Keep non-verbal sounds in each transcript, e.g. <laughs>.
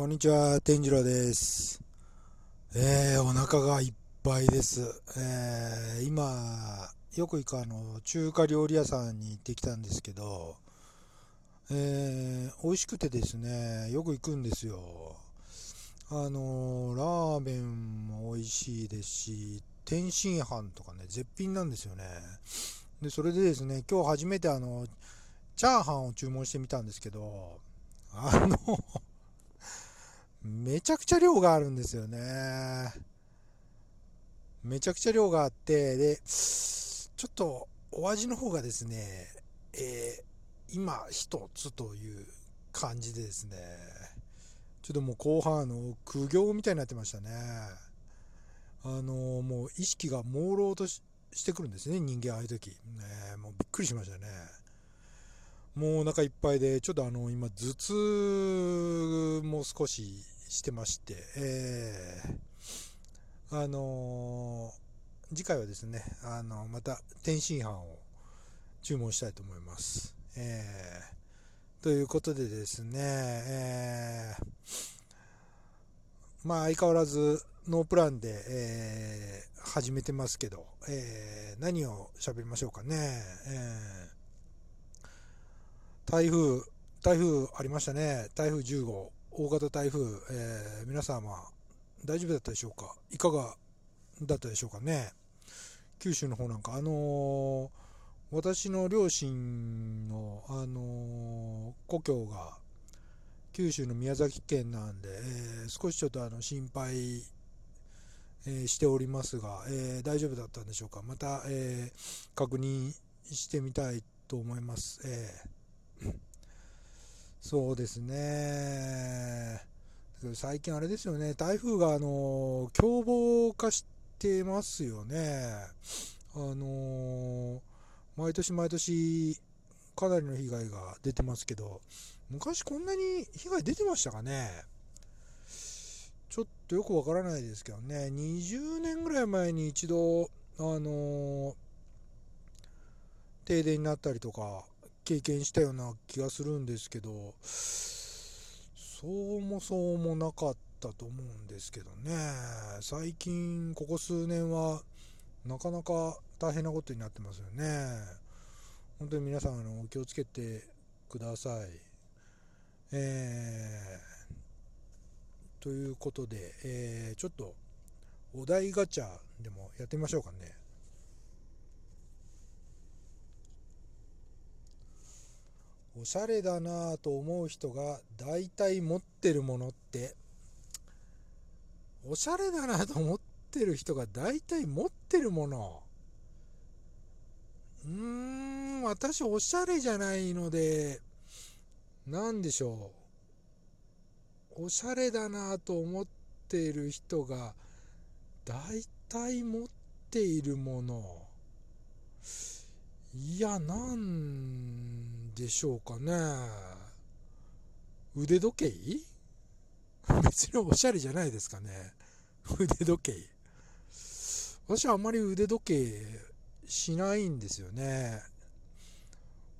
こんにちは、天次郎です。えー、お腹がいっぱいです。えー、今、よく行くあの、中華料理屋さんに行ってきたんですけど、えー、美味しくてですね、よく行くんですよ。あの、ラーメンも美味しいですし、天津飯とかね、絶品なんですよね。で、それでですね、今日初めてあの、チャーハンを注文してみたんですけど、あの、めちゃくちゃ量があるんですよね。めちゃくちゃ量があって、で、ちょっとお味の方がですね、えー、今一つという感じでですね、ちょっともう後半の苦行みたいになってましたね。あのもう意識が朦朧とししてくるんですね、人間ああいう時。ね、もうびっくりしましたね。もうお腹いっぱいで、ちょっとあの、今、頭痛も少ししてまして、えー、あのー、次回はですね、あの、また天津飯を注文したいと思います。えー、ということでですね、えー、まあ相変わらずノープランで、えー、始めてますけど、えー、何を喋りましょうかね。えー台風、台風ありましたね。台風10号、大型台風、えー、皆様、大丈夫だったでしょうか？いかがだったでしょうかね？九州の方なんか、あのー、私の両親の、あのー、故郷が九州の宮崎県なんで、えー、少しちょっとあの心配、えしておりますが、え大丈夫だったんでしょうか？また、え確認してみたいと思います。えーそうですね。最近あれですよね、台風があの凶暴化してますよね。あの毎年毎年かなりの被害が出てますけど、昔こんなに被害出てましたかねちょっとよくわからないですけどね、20年ぐらい前に一度、あの停電になったりとか、経験したような気がするんですけどそうもそうもなかったと思うんですけどね。最近ここ数年はなかなか大変なことになってますよね。本当に皆さんあのお気をつけてください。えー、ということで、えー、ちょっとお題ガチャでもやってみましょうかね。おしゃれだなぁと思う人が大体持ってるものって。おしゃれだなと思ってる人が大体持ってるもの。うーん私おしゃれじゃないので何でしょう。おしゃれだなと思っている人が大体持っているもの。いやなんでしょうかね。腕時計？<laughs> 別におしゃれじゃないですかね。腕時計。私はあんまり腕時計しないんですよね。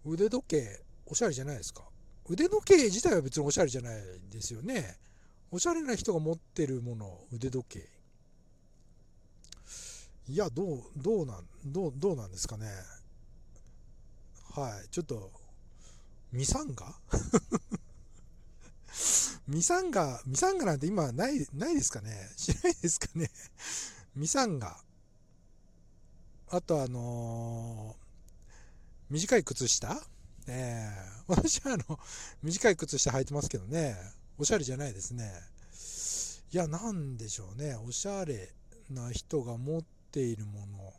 腕時計おしゃれじゃないですか。腕時計自体は別におしゃれじゃないですよね。おしゃれな人が持ってるもの腕時計。いやどうどうなんどうどうなんですかね。はいちょっとミサンガ？<laughs> ミサンガ、ミサンガなんて今ない、ないですかね？<laughs> しないですかね？ミサンガ。あとあのー、短い靴下？ええー、私はあの、短い靴下履いてますけどね、おしゃれじゃないですね。いや、なんでしょうね。おしゃれな人が持っているもの。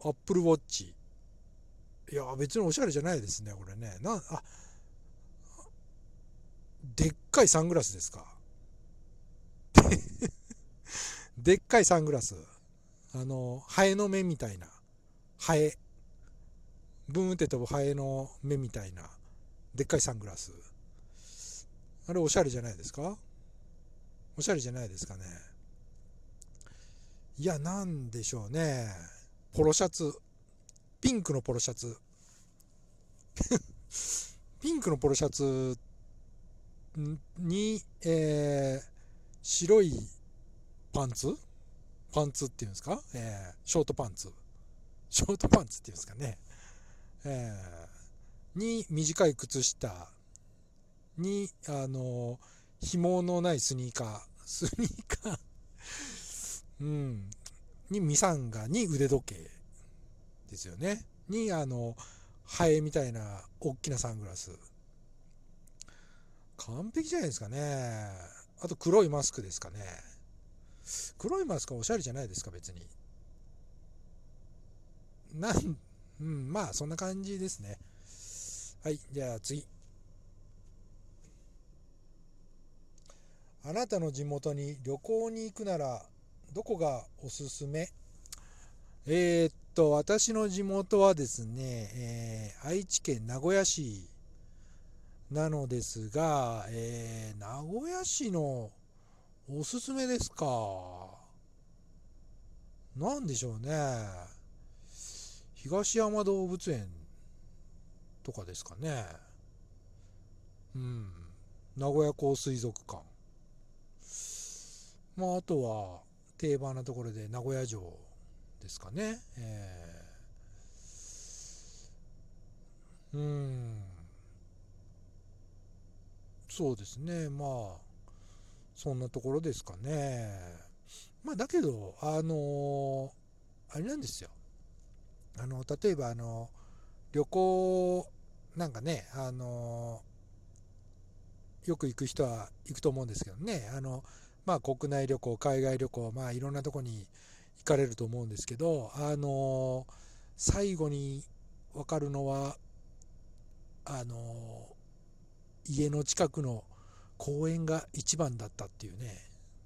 アップルウォッチ。いや、別におしゃれじゃないですね、これね。な、あ、でっかいサングラスですか？<laughs> でっかいサングラス。あの、ハエの目みたいな。ハエ。ブーンって飛ぶハエの目みたいな。でっかいサングラス。あれおしゃれじゃないですか？おしゃれじゃないですかね。いや、なんでしょうね。ポロシャツ。ピンクのポロシャツ。<laughs> ピンクのポロシャツに、えー、白いパンツ？パンツっていうんですか、えー、ショートパンツ。ショートパンツっていうんですかね？えー、に、短い靴下。に、あの、紐のないスニーカー。スニーカーうん。に、ミサンガに腕時計。ですよね。に、あの、ハエみたいな大きなサングラス。完璧じゃないですかね。あと黒いマスクですかね。黒いマスクはおしゃれじゃないですか、別に。なん、うん、まあ、そんな感じですね。はい、じゃあ次。あなたの地元に旅行に行くなら、どこがおすすめ？えー、っと、私の地元はですね、えー、愛知県名古屋市なのですが、えー、名古屋市のおすすめですか。なんでしょうね。東山動物園とかですかね。うん。名古屋港水族館。まあ、あとは定番なところで名古屋城ですかね。えー、うん。そうですね。まあ、そんなところですかね。まあ、だけど、あのあれなんですよ。あの、例えば、あの、旅行、なんかね、あのよく行く人は行くと思うんですけどね、あの、まあ、国内旅行、海外旅行、まあ、いろんなとこに行かれると思うんですけど、あの最後に分かるのは、あの家の近くの公園が一番だったっていうね、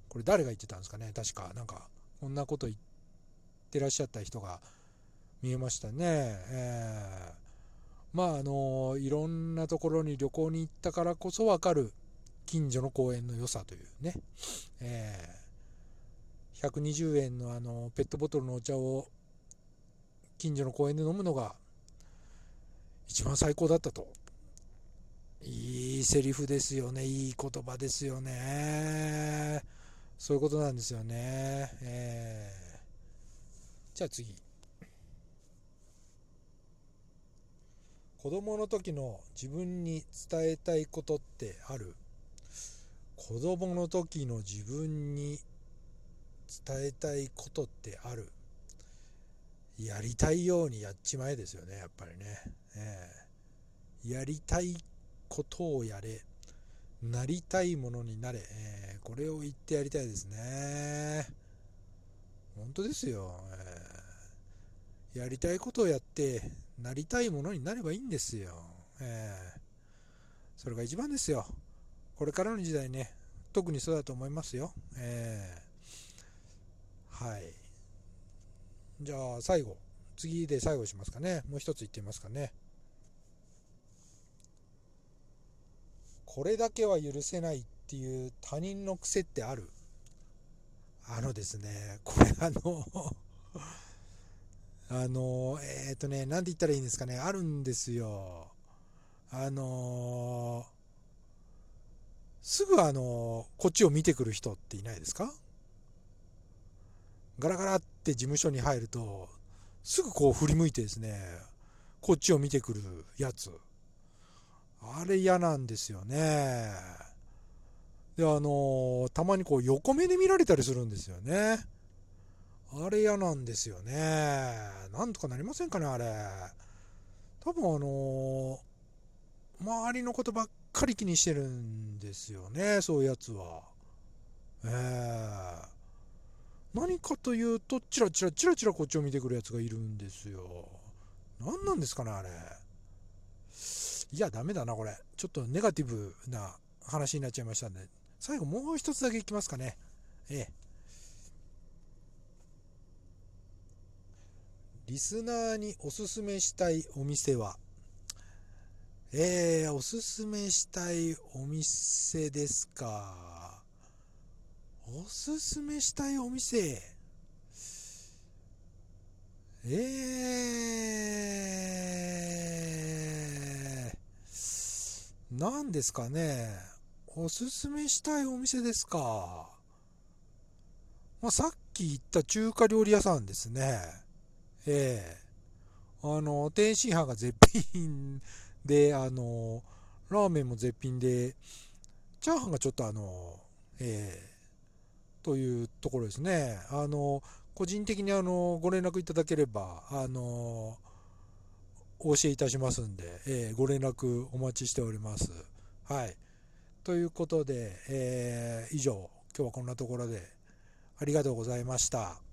これ誰が言ってたんですかね、確か、なんか、こんなこと言ってらっしゃった人が見えましたね。えー、まあ、あの、いろんなところに旅行に行ったからこそわかる近所の公園の良さというね、え、120円のあの、ペットボトルのお茶を近所の公園で飲むのが一番最高だったといいセリフですよね。いい言葉ですよね。そういうことなんですよね。えー、じゃあ次。子供の時の自分に伝えたいことってある？子供の時の自分に伝えたいことってある？やりたいようにやっちまえですよね、やっぱりね。えー、やりたいことをやれ、なりたいものになれ、えー、これを言ってやりたいですね。本当ですよ。えー、やりたいことをやって、なりたいものになればいいんですよ。えー、それが一番ですよ。これからの時代ね、特にそうだと思いますよ。えー、はい。じゃあ最後、次で最後しますかね。もう一つ言ってみますかね。これだけは許せないっていう他人の癖ってある？あのですね、これあの <laughs> あの、えっ、ー、とね、なんて言ったらいいんですかね、あるんですよ。あのすぐあのこっちを見てくる人っていないですか？ガラガラって事務所に入ると、すぐこう振り向いてですね、こっちを見てくるやつ。あれ嫌なんですよね。で、あのたまにこう横目で見られたりするんですよね。あれ嫌なんですよね。なんとかなりませんかね、あれ。多分あの周りのことばっかり気にしてるんですよね、そういうやつは。えー、何かというと、チラチラチラチラこっちを見てくるやつがいるんですよ。何なんですかね、あれ。いや、ダメだな、これ。ちょっとネガティブな話になっちゃいましたんで、最後もう一つだけいきますかね。ええ。リスナーにおすすめしたいお店は、えー、おすすめしたいお店ですか。おすすめしたいお店。えー、何ですかね。おすすめしたいお店ですか。まあ、さっき言った中華料理屋さんですね。ええあの、天津飯が絶品で、あの、ラーメンも絶品で、チャーハンがちょっとあの、ええというところですね。あの、個人的にあの、ご連絡いただければ、あの、お教えいたしますんで、えー、ご連絡お待ちしております。はい。ということで、えー、以上、今日はこんなところでありがとうございました。